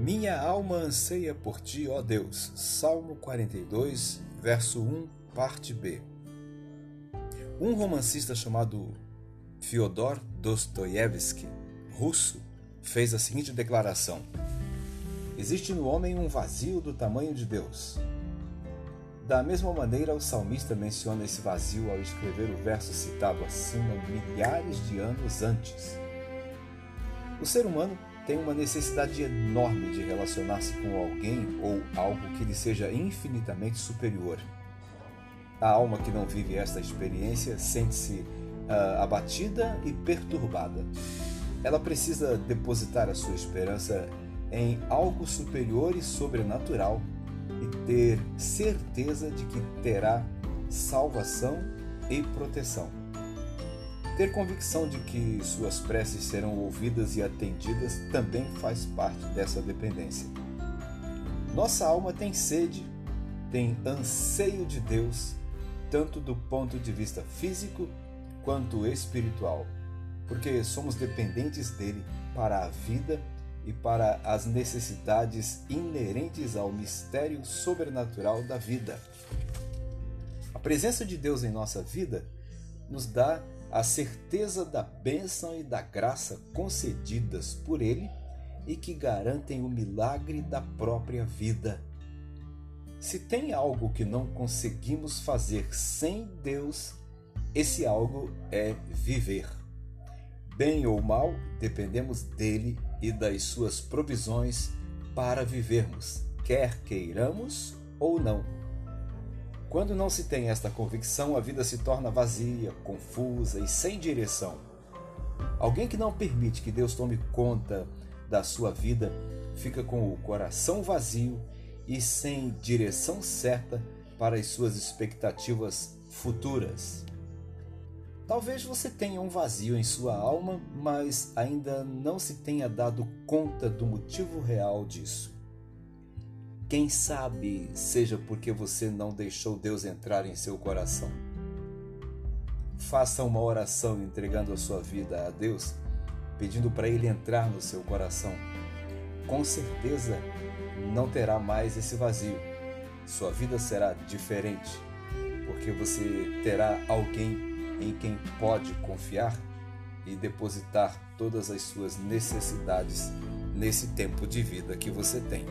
Minha alma anseia por ti, ó Deus. Salmo 42, verso 1, parte B. Um romancista chamado Fyodor Dostoiévski, russo, fez a seguinte declaração: Existe no homem um vazio do tamanho de Deus. Da mesma maneira, o salmista menciona esse vazio ao escrever o verso citado acima milhares de anos antes. O ser humano tem uma necessidade enorme de relacionar-se com alguém ou algo que lhe seja infinitamente superior. A alma que não vive esta experiência sente-se uh, abatida e perturbada. Ela precisa depositar a sua esperança em algo superior e sobrenatural e ter certeza de que terá salvação e proteção. Ter convicção de que suas preces serão ouvidas e atendidas também faz parte dessa dependência. Nossa alma tem sede, tem anseio de Deus, tanto do ponto de vista físico quanto espiritual, porque somos dependentes dele para a vida e para as necessidades inerentes ao mistério sobrenatural da vida. A presença de Deus em nossa vida nos dá a certeza da bênção e da graça concedidas por Ele e que garantem o milagre da própria vida. Se tem algo que não conseguimos fazer sem Deus, esse algo é viver. Bem ou mal, dependemos dele e das suas provisões para vivermos, quer queiramos ou não. Quando não se tem esta convicção, a vida se torna vazia, confusa e sem direção. Alguém que não permite que Deus tome conta da sua vida fica com o coração vazio e sem direção certa para as suas expectativas futuras. Talvez você tenha um vazio em sua alma, mas ainda não se tenha dado conta do motivo real disso. Quem sabe seja porque você não deixou Deus entrar em seu coração. Faça uma oração entregando a sua vida a Deus, pedindo para Ele entrar no seu coração. Com certeza não terá mais esse vazio. Sua vida será diferente, porque você terá alguém em quem pode confiar e depositar todas as suas necessidades nesse tempo de vida que você tem.